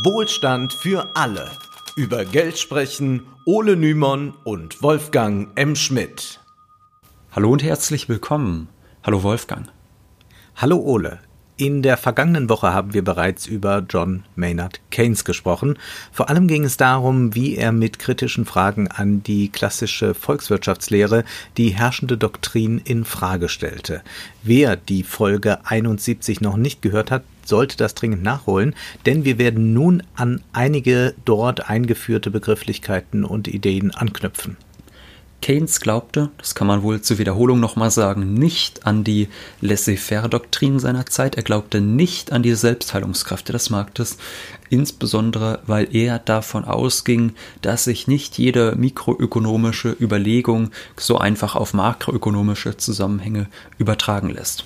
Wohlstand für alle. Über Geld sprechen Ole Nymon und Wolfgang M. Schmidt. Hallo und herzlich willkommen. Hallo Wolfgang. Hallo Ole. In der vergangenen Woche haben wir bereits über John Maynard Keynes gesprochen. Vor allem ging es darum, wie er mit kritischen Fragen an die klassische Volkswirtschaftslehre die herrschende Doktrin in Frage stellte. Wer die Folge 71 noch nicht gehört hat, sollte das dringend nachholen, denn wir werden nun an einige dort eingeführte Begrifflichkeiten und Ideen anknüpfen. Keynes glaubte, das kann man wohl zur Wiederholung nochmal sagen, nicht an die Laissez-faire-Doktrin seiner Zeit. Er glaubte nicht an die Selbstheilungskraft des Marktes, insbesondere weil er davon ausging, dass sich nicht jede mikroökonomische Überlegung so einfach auf makroökonomische Zusammenhänge übertragen lässt.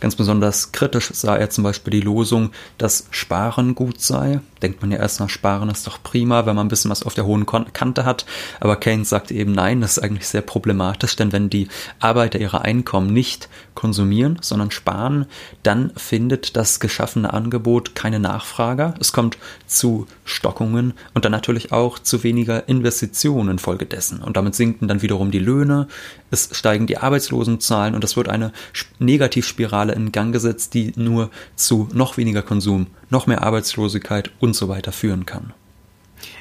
Ganz besonders kritisch sah er zum Beispiel die Losung, dass Sparen gut sei. Denkt man ja erst nach Sparen ist doch prima, wenn man ein bisschen was auf der hohen Kante hat. Aber Keynes sagte eben nein, das ist eigentlich sehr problematisch, denn wenn die Arbeiter ihre Einkommen nicht konsumieren, sondern sparen, dann findet das geschaffene Angebot keine Nachfrage. Es kommt zu Stockungen und dann natürlich auch zu weniger Investitionen infolgedessen. Und damit sinken dann wiederum die Löhne, es steigen die Arbeitslosenzahlen und es wird eine Negativspirale in Gang gesetzt, die nur zu noch weniger Konsum, noch mehr Arbeitslosigkeit und so weiter führen kann.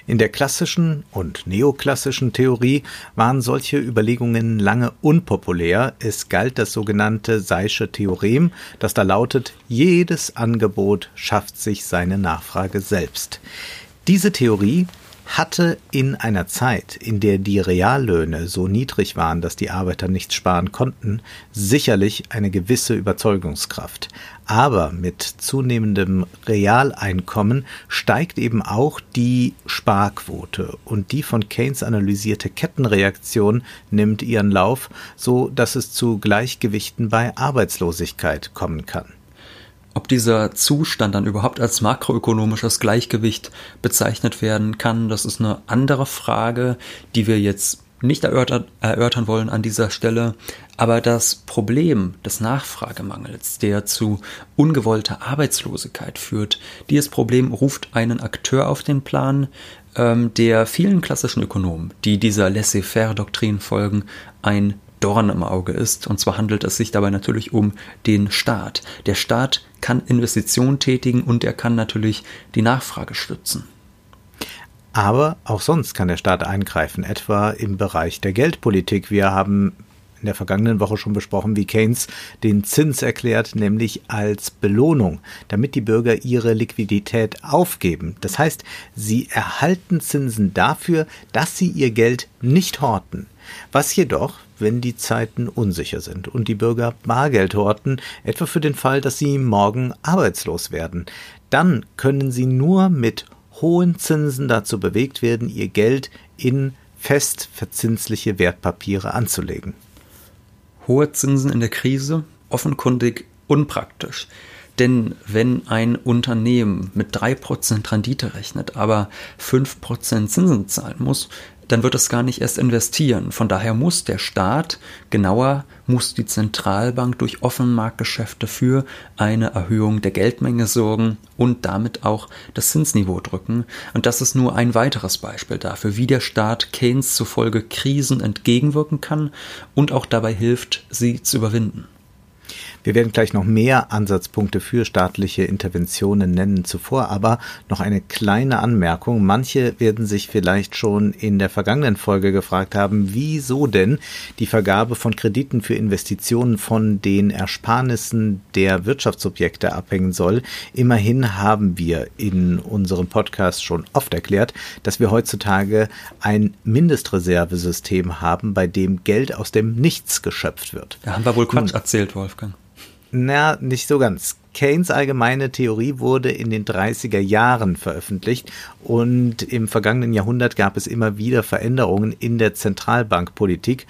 In der klassischen und neoklassischen Theorie waren solche Überlegungen lange unpopulär. Es galt das sogenannte Seische Theorem, das da lautet, jedes Angebot schafft sich seine Nachfrage selbst. Diese Theorie hatte in einer Zeit, in der die Reallöhne so niedrig waren, dass die Arbeiter nichts sparen konnten, sicherlich eine gewisse Überzeugungskraft. Aber mit zunehmendem Realeinkommen steigt eben auch die Sparquote und die von Keynes analysierte Kettenreaktion nimmt ihren Lauf, so dass es zu Gleichgewichten bei Arbeitslosigkeit kommen kann. Ob dieser Zustand dann überhaupt als makroökonomisches Gleichgewicht bezeichnet werden kann, das ist eine andere Frage, die wir jetzt nicht erörtern, erörtern wollen an dieser Stelle. Aber das Problem des Nachfragemangels, der zu ungewollter Arbeitslosigkeit führt, dieses Problem ruft einen Akteur auf den Plan, ähm, der vielen klassischen Ökonomen, die dieser Laissez-faire-Doktrin folgen, ein Dorn im Auge ist. Und zwar handelt es sich dabei natürlich um den Staat. Der Staat kann Investitionen tätigen und er kann natürlich die Nachfrage stützen. Aber auch sonst kann der Staat eingreifen, etwa im Bereich der Geldpolitik. Wir haben in der vergangenen Woche schon besprochen, wie Keynes den Zins erklärt, nämlich als Belohnung, damit die Bürger ihre Liquidität aufgeben. Das heißt, sie erhalten Zinsen dafür, dass sie ihr Geld nicht horten. Was jedoch, wenn die Zeiten unsicher sind und die Bürger Bargeld horten, etwa für den Fall, dass sie morgen arbeitslos werden, dann können sie nur mit hohen Zinsen dazu bewegt werden, ihr Geld in fest verzinsliche Wertpapiere anzulegen. Hohe Zinsen in der Krise, offenkundig unpraktisch. Denn wenn ein Unternehmen mit 3% Rendite rechnet, aber 5% Zinsen zahlen muss, dann wird es gar nicht erst investieren. Von daher muss der Staat, genauer muss die Zentralbank durch Offenmarktgeschäfte für eine Erhöhung der Geldmenge sorgen und damit auch das Zinsniveau drücken. Und das ist nur ein weiteres Beispiel dafür, wie der Staat Keynes zufolge Krisen entgegenwirken kann und auch dabei hilft, sie zu überwinden. Wir werden gleich noch mehr Ansatzpunkte für staatliche Interventionen nennen. Zuvor aber noch eine kleine Anmerkung. Manche werden sich vielleicht schon in der vergangenen Folge gefragt haben, wieso denn die Vergabe von Krediten für Investitionen von den Ersparnissen der Wirtschaftsobjekte abhängen soll. Immerhin haben wir in unserem Podcast schon oft erklärt, dass wir heutzutage ein Mindestreservesystem haben, bei dem Geld aus dem Nichts geschöpft wird. Da haben wir wohl Quatsch Nun, erzählt, Wolfgang. Na, nicht so ganz. Keynes allgemeine Theorie wurde in den 30er Jahren veröffentlicht und im vergangenen Jahrhundert gab es immer wieder Veränderungen in der Zentralbankpolitik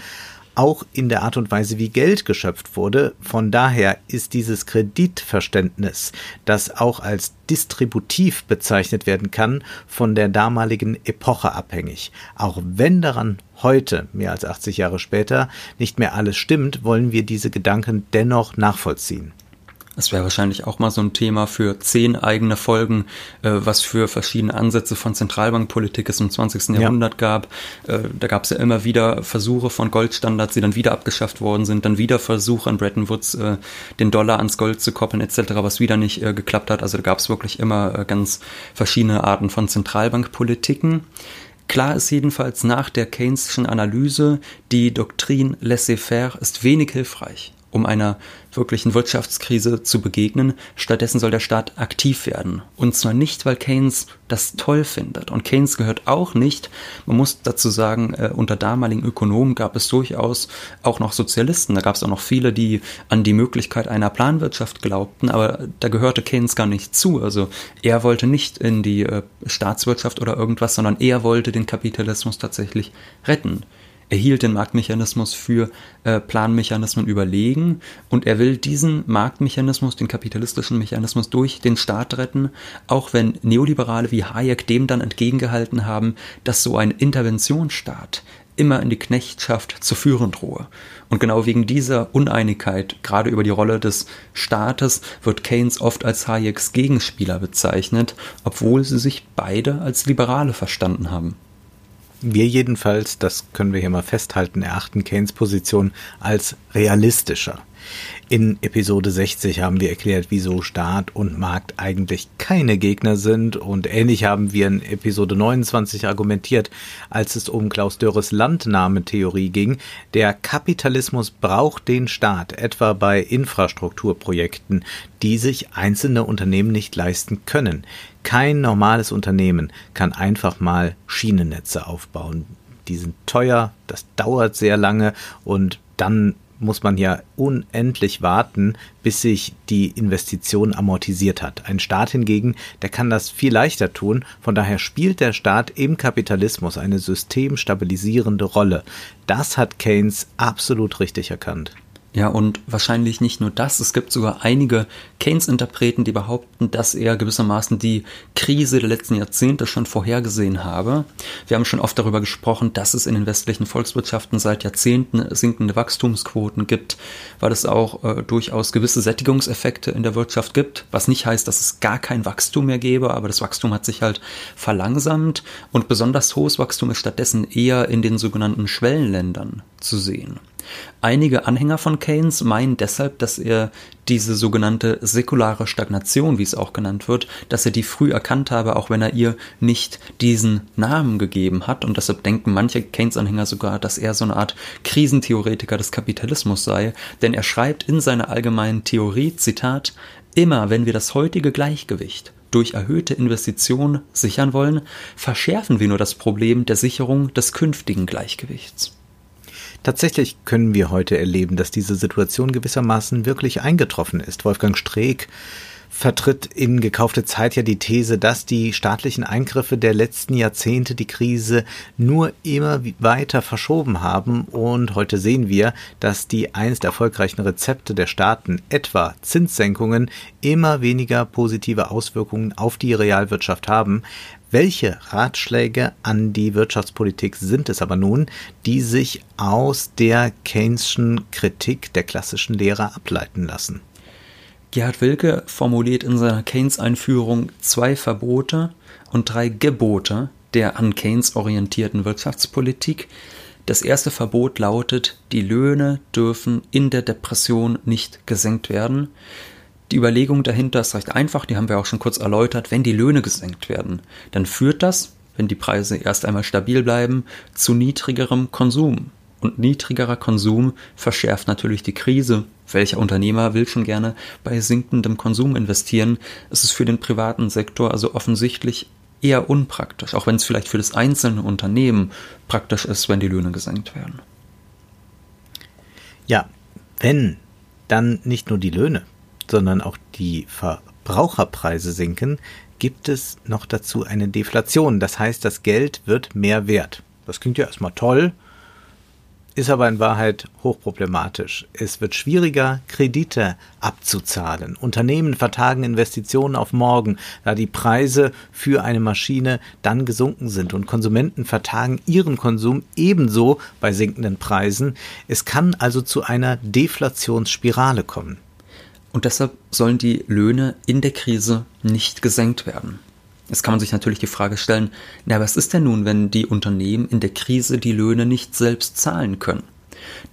auch in der Art und Weise, wie Geld geschöpft wurde. Von daher ist dieses Kreditverständnis, das auch als distributiv bezeichnet werden kann, von der damaligen Epoche abhängig. Auch wenn daran heute, mehr als 80 Jahre später, nicht mehr alles stimmt, wollen wir diese Gedanken dennoch nachvollziehen. Das wäre wahrscheinlich auch mal so ein Thema für zehn eigene Folgen, äh, was für verschiedene Ansätze von Zentralbankpolitik es im 20. Ja. Jahrhundert gab. Äh, da gab es ja immer wieder Versuche von Goldstandards, die dann wieder abgeschafft worden sind, dann wieder Versuche an Bretton Woods, äh, den Dollar ans Gold zu koppeln etc., was wieder nicht äh, geklappt hat. Also da gab es wirklich immer äh, ganz verschiedene Arten von Zentralbankpolitiken. Klar ist jedenfalls nach der Keynesischen Analyse, die Doktrin laissez-faire ist wenig hilfreich um einer wirklichen Wirtschaftskrise zu begegnen. Stattdessen soll der Staat aktiv werden. Und zwar nicht, weil Keynes das toll findet. Und Keynes gehört auch nicht, man muss dazu sagen, äh, unter damaligen Ökonomen gab es durchaus auch noch Sozialisten. Da gab es auch noch viele, die an die Möglichkeit einer Planwirtschaft glaubten, aber da gehörte Keynes gar nicht zu. Also er wollte nicht in die äh, Staatswirtschaft oder irgendwas, sondern er wollte den Kapitalismus tatsächlich retten. Er hielt den Marktmechanismus für äh, Planmechanismen überlegen und er will diesen Marktmechanismus, den kapitalistischen Mechanismus durch den Staat retten, auch wenn Neoliberale wie Hayek dem dann entgegengehalten haben, dass so ein Interventionsstaat immer in die Knechtschaft zu führen drohe. Und genau wegen dieser Uneinigkeit, gerade über die Rolle des Staates, wird Keynes oft als Hayeks Gegenspieler bezeichnet, obwohl sie sich beide als Liberale verstanden haben. Wir jedenfalls, das können wir hier mal festhalten, erachten Keynes Position als realistischer. In Episode 60 haben wir erklärt, wieso Staat und Markt eigentlich keine Gegner sind und ähnlich haben wir in Episode 29 argumentiert, als es um Klaus Dörres Landnahmetheorie ging. Der Kapitalismus braucht den Staat, etwa bei Infrastrukturprojekten, die sich einzelne Unternehmen nicht leisten können. Kein normales Unternehmen kann einfach mal Schienennetze aufbauen. Die sind teuer, das dauert sehr lange und dann muss man ja unendlich warten, bis sich die Investition amortisiert hat. Ein Staat hingegen, der kann das viel leichter tun. Von daher spielt der Staat im Kapitalismus eine systemstabilisierende Rolle. Das hat Keynes absolut richtig erkannt. Ja, und wahrscheinlich nicht nur das. Es gibt sogar einige Keynes-Interpreten, die behaupten, dass er gewissermaßen die Krise der letzten Jahrzehnte schon vorhergesehen habe. Wir haben schon oft darüber gesprochen, dass es in den westlichen Volkswirtschaften seit Jahrzehnten sinkende Wachstumsquoten gibt, weil es auch äh, durchaus gewisse Sättigungseffekte in der Wirtschaft gibt, was nicht heißt, dass es gar kein Wachstum mehr gäbe, aber das Wachstum hat sich halt verlangsamt und besonders hohes Wachstum ist stattdessen eher in den sogenannten Schwellenländern zu sehen. Einige Anhänger von Keynes meinen deshalb, dass er diese sogenannte säkulare Stagnation, wie es auch genannt wird, dass er die früh erkannt habe, auch wenn er ihr nicht diesen Namen gegeben hat. Und deshalb denken manche Keynes-Anhänger sogar, dass er so eine Art Krisentheoretiker des Kapitalismus sei. Denn er schreibt in seiner allgemeinen Theorie, Zitat, immer wenn wir das heutige Gleichgewicht durch erhöhte Investitionen sichern wollen, verschärfen wir nur das Problem der Sicherung des künftigen Gleichgewichts. Tatsächlich können wir heute erleben, dass diese Situation gewissermaßen wirklich eingetroffen ist. Wolfgang Streeck vertritt in gekaufte Zeit ja die These, dass die staatlichen Eingriffe der letzten Jahrzehnte die Krise nur immer weiter verschoben haben und heute sehen wir, dass die einst erfolgreichen Rezepte der Staaten, etwa Zinssenkungen, immer weniger positive Auswirkungen auf die Realwirtschaft haben, welche Ratschläge an die Wirtschaftspolitik sind es aber nun, die sich aus der Keyneschen Kritik der klassischen Lehre ableiten lassen? Gerhard Wilke formuliert in seiner Keynes-Einführung zwei Verbote und drei Gebote der an Keynes orientierten Wirtschaftspolitik. Das erste Verbot lautet, die Löhne dürfen in der Depression nicht gesenkt werden. Die Überlegung dahinter ist recht einfach, die haben wir auch schon kurz erläutert. Wenn die Löhne gesenkt werden, dann führt das, wenn die Preise erst einmal stabil bleiben, zu niedrigerem Konsum. Und niedrigerer Konsum verschärft natürlich die Krise. Welcher Unternehmer will schon gerne bei sinkendem Konsum investieren? Es ist für den privaten Sektor also offensichtlich eher unpraktisch, auch wenn es vielleicht für das einzelne Unternehmen praktisch ist, wenn die Löhne gesenkt werden. Ja, wenn dann nicht nur die Löhne, sondern auch die Verbraucherpreise sinken, gibt es noch dazu eine Deflation. Das heißt, das Geld wird mehr wert. Das klingt ja erstmal toll, ist aber in Wahrheit hochproblematisch. Es wird schwieriger, Kredite abzuzahlen. Unternehmen vertagen Investitionen auf morgen, da die Preise für eine Maschine dann gesunken sind und Konsumenten vertagen ihren Konsum ebenso bei sinkenden Preisen. Es kann also zu einer Deflationsspirale kommen. Und deshalb sollen die Löhne in der Krise nicht gesenkt werden. Jetzt kann man sich natürlich die Frage stellen, na, was ist denn nun, wenn die Unternehmen in der Krise die Löhne nicht selbst zahlen können?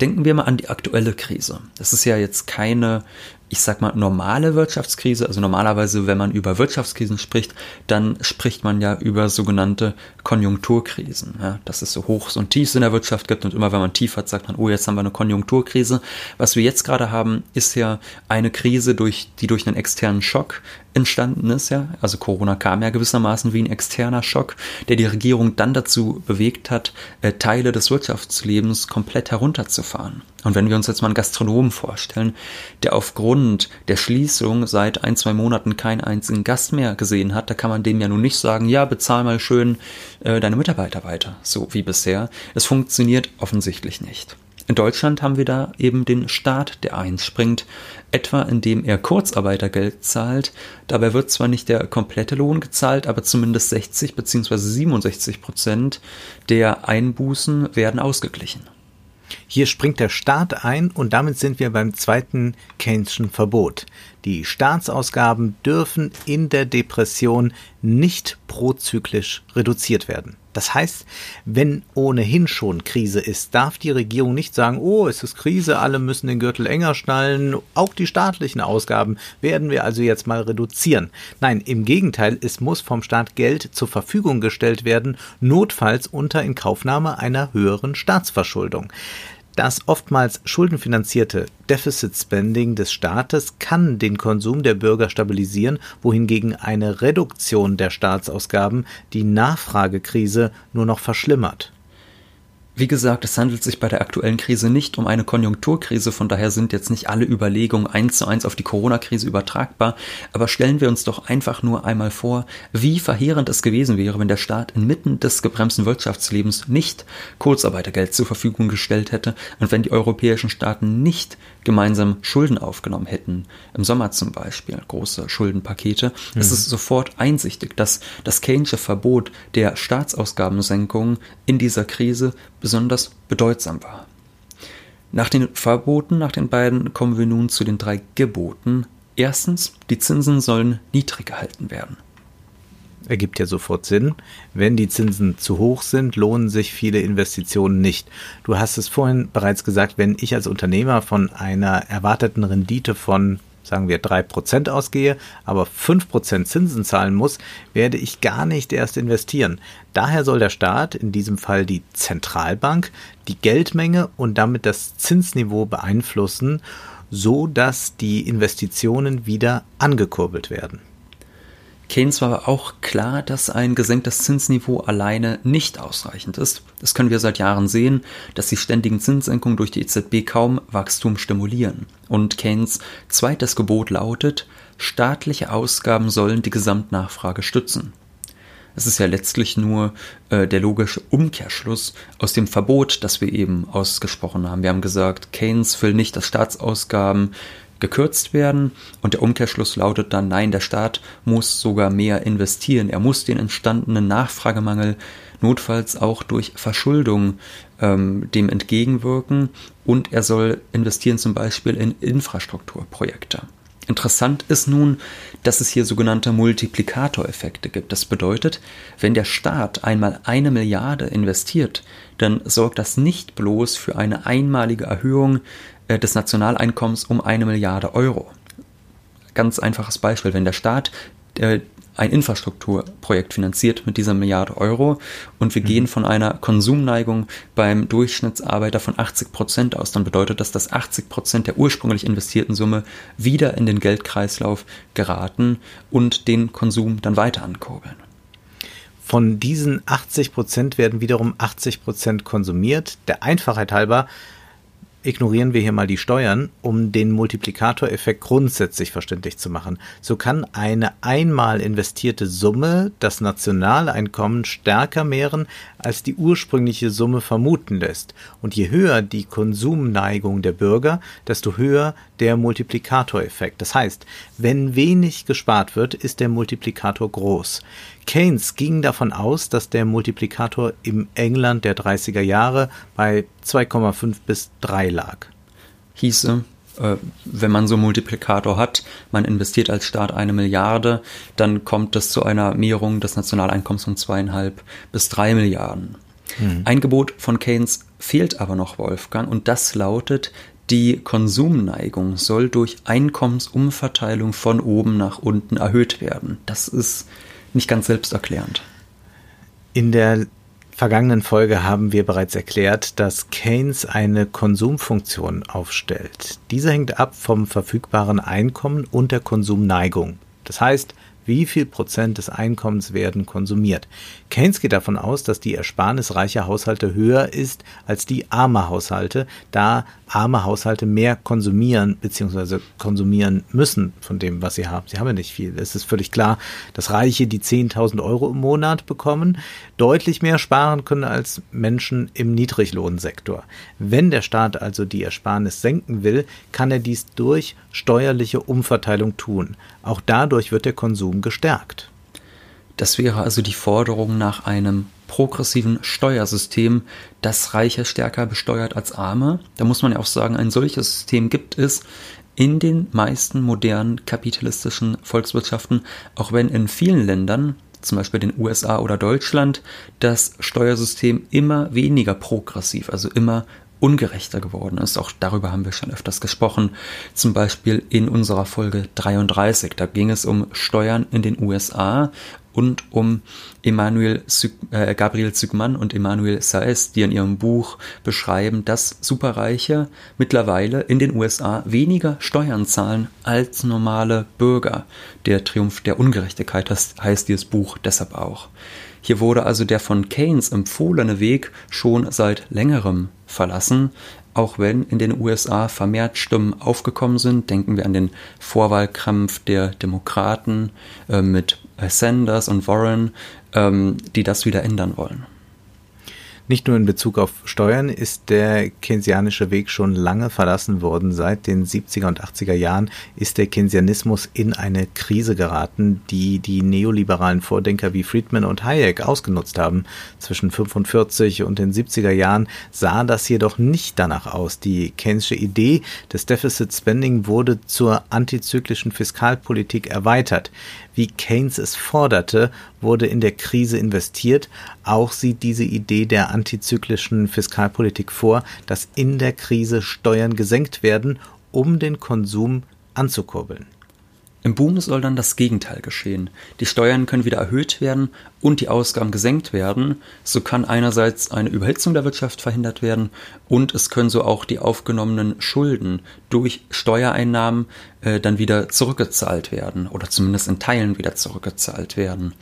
Denken wir mal an die aktuelle Krise. Das ist ja jetzt keine ich sag mal, normale Wirtschaftskrise, also normalerweise, wenn man über Wirtschaftskrisen spricht, dann spricht man ja über sogenannte Konjunkturkrisen. Ja, dass es so Hochs und Tiefs in der Wirtschaft gibt und immer wenn man tief hat, sagt man, oh, jetzt haben wir eine Konjunkturkrise. Was wir jetzt gerade haben, ist ja eine Krise, durch, die durch einen externen Schock entstanden ist, ja. Also Corona kam ja gewissermaßen wie ein externer Schock, der die Regierung dann dazu bewegt hat, äh, Teile des Wirtschaftslebens komplett herunterzufahren. Und wenn wir uns jetzt mal einen Gastronomen vorstellen, der aufgrund der Schließung seit ein, zwei Monaten keinen einzigen Gast mehr gesehen hat, da kann man dem ja nun nicht sagen, ja, bezahl mal schön äh, deine Mitarbeiter weiter, so wie bisher. Es funktioniert offensichtlich nicht. In Deutschland haben wir da eben den Staat, der einspringt, etwa indem er Kurzarbeitergeld zahlt. Dabei wird zwar nicht der komplette Lohn gezahlt, aber zumindest 60 bzw. 67 Prozent der Einbußen werden ausgeglichen. Hier springt der Staat ein und damit sind wir beim zweiten Keyneschen Verbot. Die Staatsausgaben dürfen in der Depression nicht prozyklisch reduziert werden. Das heißt, wenn ohnehin schon Krise ist, darf die Regierung nicht sagen, oh, es ist Krise, alle müssen den Gürtel enger schnallen, auch die staatlichen Ausgaben werden wir also jetzt mal reduzieren. Nein, im Gegenteil, es muss vom Staat Geld zur Verfügung gestellt werden, notfalls unter Inkaufnahme einer höheren Staatsverschuldung. Das oftmals schuldenfinanzierte Deficit Spending des Staates kann den Konsum der Bürger stabilisieren, wohingegen eine Reduktion der Staatsausgaben die Nachfragekrise nur noch verschlimmert wie gesagt, es handelt sich bei der aktuellen Krise nicht um eine Konjunkturkrise, von daher sind jetzt nicht alle Überlegungen eins zu eins auf die Corona-Krise übertragbar, aber stellen wir uns doch einfach nur einmal vor, wie verheerend es gewesen wäre, wenn der Staat inmitten des gebremsten Wirtschaftslebens nicht Kurzarbeitergeld zur Verfügung gestellt hätte und wenn die europäischen Staaten nicht gemeinsam Schulden aufgenommen hätten, im Sommer zum Beispiel, große Schuldenpakete, mhm. es ist sofort einsichtig, dass das Keynesche Verbot der Staatsausgabensenkung in dieser Krise besonders bedeutsam war. Nach den Verboten, nach den beiden, kommen wir nun zu den drei Geboten. Erstens, die Zinsen sollen niedrig gehalten werden. Ergibt ja sofort Sinn. Wenn die Zinsen zu hoch sind, lohnen sich viele Investitionen nicht. Du hast es vorhin bereits gesagt, wenn ich als Unternehmer von einer erwarteten Rendite von sagen wir, drei Prozent ausgehe, aber fünf Prozent Zinsen zahlen muss, werde ich gar nicht erst investieren. Daher soll der Staat, in diesem Fall die Zentralbank, die Geldmenge und damit das Zinsniveau beeinflussen, so dass die Investitionen wieder angekurbelt werden. Keynes war aber auch klar, dass ein gesenktes Zinsniveau alleine nicht ausreichend ist. Das können wir seit Jahren sehen, dass die ständigen Zinssenkungen durch die EZB kaum Wachstum stimulieren. Und Keynes zweites Gebot lautet, staatliche Ausgaben sollen die Gesamtnachfrage stützen. Es ist ja letztlich nur äh, der logische Umkehrschluss aus dem Verbot, das wir eben ausgesprochen haben. Wir haben gesagt, Keynes will nicht, dass Staatsausgaben gekürzt werden und der Umkehrschluss lautet dann, nein, der Staat muss sogar mehr investieren. Er muss den entstandenen Nachfragemangel notfalls auch durch Verschuldung ähm, dem entgegenwirken und er soll investieren zum Beispiel in Infrastrukturprojekte. Interessant ist nun, dass es hier sogenannte Multiplikatoreffekte gibt. Das bedeutet, wenn der Staat einmal eine Milliarde investiert, dann sorgt das nicht bloß für eine einmalige Erhöhung des Nationaleinkommens um eine Milliarde Euro. Ganz einfaches Beispiel, wenn der Staat äh, ein Infrastrukturprojekt finanziert mit dieser Milliarde Euro und wir mhm. gehen von einer Konsumneigung beim Durchschnittsarbeiter von 80 Prozent aus, dann bedeutet das, dass 80 Prozent der ursprünglich investierten Summe wieder in den Geldkreislauf geraten und den Konsum dann weiter ankurbeln. Von diesen 80 Prozent werden wiederum 80 Prozent konsumiert. Der Einfachheit halber ignorieren wir hier mal die Steuern, um den Multiplikatoreffekt grundsätzlich verständlich zu machen. So kann eine einmal investierte Summe das Nationaleinkommen stärker mehren, als die ursprüngliche Summe vermuten lässt. Und je höher die Konsumneigung der Bürger, desto höher der Multiplikatoreffekt. Das heißt, wenn wenig gespart wird, ist der Multiplikator groß. Keynes ging davon aus, dass der Multiplikator im England der 30er Jahre bei 2,5 bis 3 lag. Hieße, äh, wenn man so einen Multiplikator hat, man investiert als Staat eine Milliarde, dann kommt es zu einer Mehrung des Nationaleinkommens von zweieinhalb bis drei Milliarden. Hm. Ein Gebot von Keynes fehlt aber noch, Wolfgang, und das lautet, die Konsumneigung soll durch Einkommensumverteilung von oben nach unten erhöht werden. Das ist nicht ganz selbsterklärend. In der vergangenen Folge haben wir bereits erklärt, dass Keynes eine Konsumfunktion aufstellt. Diese hängt ab vom verfügbaren Einkommen und der Konsumneigung. Das heißt, wie viel Prozent des Einkommens werden konsumiert? Keynes geht davon aus, dass die Ersparnis reicher Haushalte höher ist als die armer Haushalte, da arme Haushalte mehr konsumieren bzw. konsumieren müssen von dem, was sie haben. Sie haben ja nicht viel. Es ist völlig klar, dass Reiche, die 10.000 Euro im Monat bekommen, deutlich mehr sparen können als Menschen im Niedriglohnsektor. Wenn der Staat also die Ersparnis senken will, kann er dies durch steuerliche Umverteilung tun. Auch dadurch wird der Konsum gestärkt. Das wäre also die Forderung nach einem progressiven Steuersystem, das Reiche stärker besteuert als Arme. Da muss man ja auch sagen, ein solches System gibt es in den meisten modernen kapitalistischen Volkswirtschaften, auch wenn in vielen Ländern, zum Beispiel den USA oder Deutschland, das Steuersystem immer weniger progressiv, also immer ungerechter geworden ist. Auch darüber haben wir schon öfters gesprochen. Zum Beispiel in unserer Folge 33. Da ging es um Steuern in den USA und um Emmanuel äh, Gabriel Zygmann und Emmanuel Saez, die in ihrem Buch beschreiben, dass Superreiche mittlerweile in den USA weniger Steuern zahlen als normale Bürger. Der Triumph der Ungerechtigkeit heißt dieses Buch deshalb auch. Hier wurde also der von Keynes empfohlene Weg schon seit längerem verlassen, auch wenn in den USA vermehrt Stimmen aufgekommen sind. Denken wir an den Vorwahlkampf der Demokraten äh, mit Sanders und Warren, ähm, die das wieder ändern wollen. Nicht nur in Bezug auf Steuern ist der keynesianische Weg schon lange verlassen worden. Seit den 70er und 80er Jahren ist der Keynesianismus in eine Krise geraten, die die neoliberalen Vordenker wie Friedman und Hayek ausgenutzt haben. Zwischen 45 und den 70er Jahren sah das jedoch nicht danach aus. Die Keynesische Idee des Deficit Spending wurde zur antizyklischen Fiskalpolitik erweitert wie Keynes es forderte, wurde in der Krise investiert. Auch sieht diese Idee der antizyklischen Fiskalpolitik vor, dass in der Krise Steuern gesenkt werden, um den Konsum anzukurbeln. Im Boom soll dann das Gegenteil geschehen. Die Steuern können wieder erhöht werden und die Ausgaben gesenkt werden. So kann einerseits eine Überhitzung der Wirtschaft verhindert werden und es können so auch die aufgenommenen Schulden durch Steuereinnahmen äh, dann wieder zurückgezahlt werden oder zumindest in Teilen wieder zurückgezahlt werden.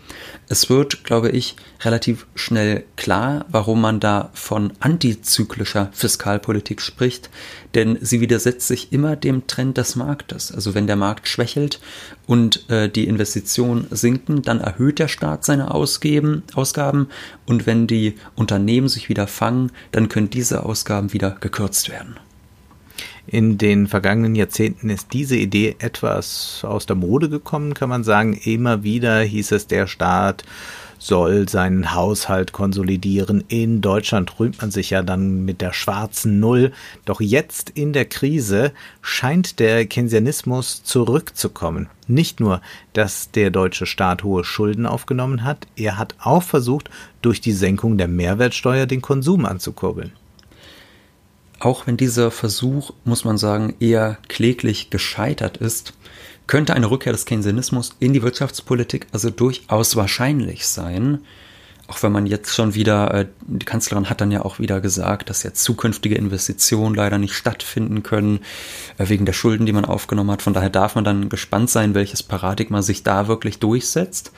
Es wird, glaube ich, relativ schnell klar, warum man da von antizyklischer Fiskalpolitik spricht, denn sie widersetzt sich immer dem Trend des Marktes. Also wenn der Markt schwächelt und äh, die Investitionen sinken, dann erhöht der Staat seine Ausgeben, Ausgaben und wenn die Unternehmen sich wieder fangen, dann können diese Ausgaben wieder gekürzt werden. In den vergangenen Jahrzehnten ist diese Idee etwas aus der Mode gekommen, kann man sagen. Immer wieder hieß es, der Staat soll seinen Haushalt konsolidieren. In Deutschland rühmt man sich ja dann mit der schwarzen Null. Doch jetzt in der Krise scheint der Keynesianismus zurückzukommen. Nicht nur, dass der deutsche Staat hohe Schulden aufgenommen hat, er hat auch versucht, durch die Senkung der Mehrwertsteuer den Konsum anzukurbeln. Auch wenn dieser Versuch, muss man sagen, eher kläglich gescheitert ist, könnte eine Rückkehr des Keynesianismus in die Wirtschaftspolitik also durchaus wahrscheinlich sein. Auch wenn man jetzt schon wieder, äh, die Kanzlerin hat dann ja auch wieder gesagt, dass ja zukünftige Investitionen leider nicht stattfinden können, äh, wegen der Schulden, die man aufgenommen hat. Von daher darf man dann gespannt sein, welches Paradigma sich da wirklich durchsetzt.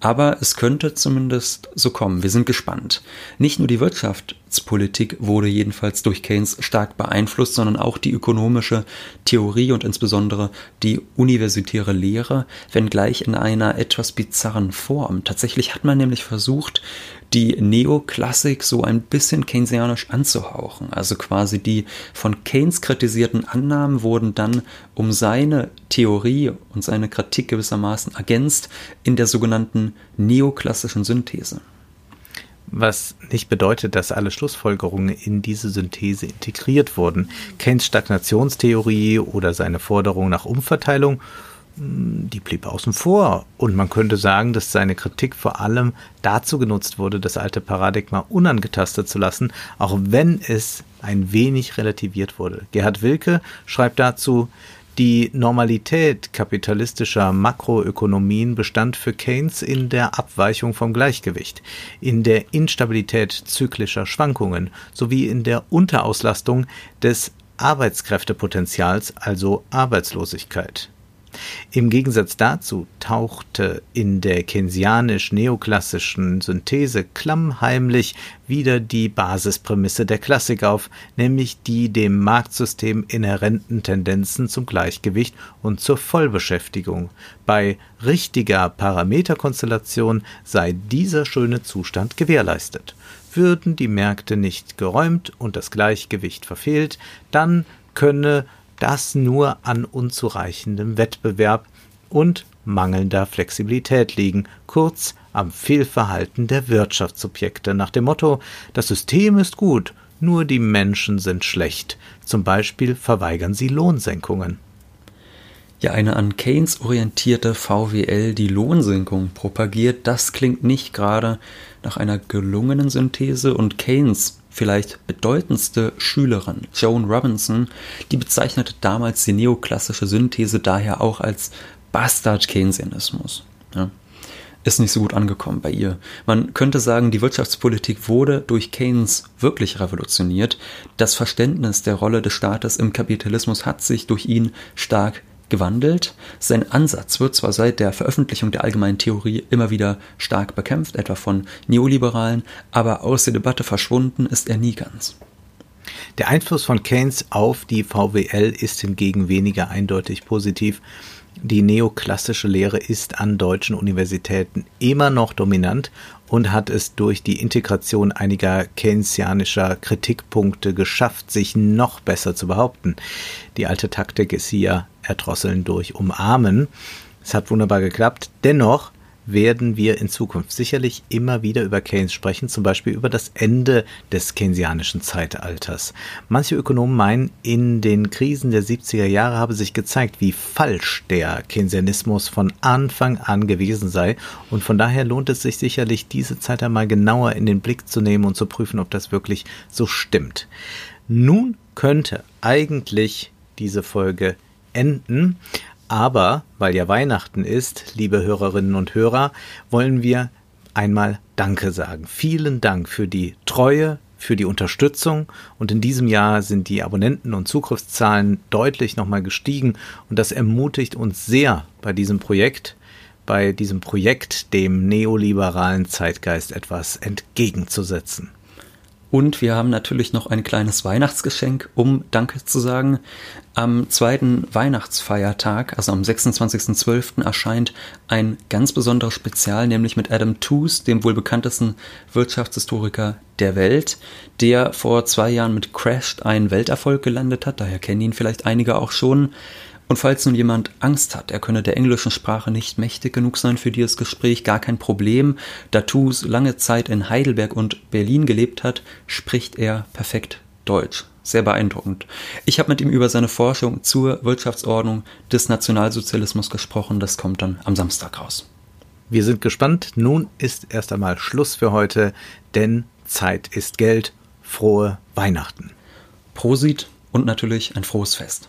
Aber es könnte zumindest so kommen. Wir sind gespannt. Nicht nur die Wirtschaftspolitik wurde jedenfalls durch Keynes stark beeinflusst, sondern auch die ökonomische Theorie und insbesondere die universitäre Lehre, wenngleich in einer etwas bizarren Form. Tatsächlich hat man nämlich versucht, die Neoklassik so ein bisschen keynesianisch anzuhauchen. Also quasi die von Keynes kritisierten Annahmen wurden dann um seine Theorie und seine Kritik gewissermaßen ergänzt in der sogenannten neoklassischen Synthese. was nicht bedeutet, dass alle Schlussfolgerungen in diese Synthese integriert wurden. Keynes Stagnationstheorie oder seine Forderung nach Umverteilung, die blieb außen vor. Und man könnte sagen, dass seine Kritik vor allem dazu genutzt wurde, das alte Paradigma unangetastet zu lassen, auch wenn es ein wenig relativiert wurde. Gerhard Wilke schreibt dazu, die Normalität kapitalistischer Makroökonomien bestand für Keynes in der Abweichung vom Gleichgewicht, in der Instabilität zyklischer Schwankungen sowie in der Unterauslastung des Arbeitskräftepotenzials, also Arbeitslosigkeit. Im Gegensatz dazu tauchte in der keynesianisch-neoklassischen Synthese klammheimlich wieder die Basisprämisse der Klassik auf, nämlich die dem Marktsystem inhärenten Tendenzen zum Gleichgewicht und zur Vollbeschäftigung. Bei richtiger Parameterkonstellation sei dieser schöne Zustand gewährleistet. Würden die Märkte nicht geräumt und das Gleichgewicht verfehlt, dann könne das nur an unzureichendem Wettbewerb und mangelnder Flexibilität liegen, kurz am Fehlverhalten der Wirtschaftssubjekte nach dem Motto Das System ist gut, nur die Menschen sind schlecht. Zum Beispiel verweigern sie Lohnsenkungen. Ja, eine an Keynes orientierte VWL die Lohnsenkung propagiert, das klingt nicht gerade nach einer gelungenen Synthese und Keynes vielleicht bedeutendste Schülerin, Joan Robinson, die bezeichnete damals die neoklassische Synthese daher auch als Bastard-Keynesianismus. Ja. Ist nicht so gut angekommen bei ihr. Man könnte sagen, die Wirtschaftspolitik wurde durch Keynes wirklich revolutioniert. Das Verständnis der Rolle des Staates im Kapitalismus hat sich durch ihn stark gewandelt. Sein Ansatz wird zwar seit der Veröffentlichung der allgemeinen Theorie immer wieder stark bekämpft, etwa von Neoliberalen, aber aus der Debatte verschwunden ist er nie ganz. Der Einfluss von Keynes auf die VWL ist hingegen weniger eindeutig positiv. Die neoklassische Lehre ist an deutschen Universitäten immer noch dominant und hat es durch die Integration einiger keynesianischer Kritikpunkte geschafft, sich noch besser zu behaupten. Die alte Taktik ist hier erdrosseln durch Umarmen. Es hat wunderbar geklappt. Dennoch werden wir in Zukunft sicherlich immer wieder über Keynes sprechen, zum Beispiel über das Ende des keynesianischen Zeitalters. Manche Ökonomen meinen, in den Krisen der 70er Jahre habe sich gezeigt, wie falsch der Keynesianismus von Anfang an gewesen sei und von daher lohnt es sich sicherlich, diese Zeit einmal genauer in den Blick zu nehmen und zu prüfen, ob das wirklich so stimmt. Nun könnte eigentlich diese Folge enden. Aber weil ja Weihnachten ist, liebe Hörerinnen und Hörer, wollen wir einmal Danke sagen. Vielen Dank für die Treue, für die Unterstützung und in diesem Jahr sind die Abonnenten- und Zugriffszahlen deutlich nochmal gestiegen und das ermutigt uns sehr bei diesem Projekt, bei diesem Projekt dem neoliberalen Zeitgeist etwas entgegenzusetzen. Und wir haben natürlich noch ein kleines Weihnachtsgeschenk, um Danke zu sagen. Am zweiten Weihnachtsfeiertag, also am 26.12., erscheint ein ganz besonderes Spezial, nämlich mit Adam Tooze, dem wohl bekanntesten Wirtschaftshistoriker der Welt, der vor zwei Jahren mit Crashed einen Welterfolg gelandet hat. Daher kennen ihn vielleicht einige auch schon. Und falls nun jemand Angst hat, er könne der englischen Sprache nicht mächtig genug sein für dieses Gespräch, gar kein Problem. Da Tus lange Zeit in Heidelberg und Berlin gelebt hat, spricht er perfekt Deutsch. Sehr beeindruckend. Ich habe mit ihm über seine Forschung zur Wirtschaftsordnung des Nationalsozialismus gesprochen. Das kommt dann am Samstag raus. Wir sind gespannt. Nun ist erst einmal Schluss für heute, denn Zeit ist Geld. Frohe Weihnachten. Prosit und natürlich ein frohes Fest.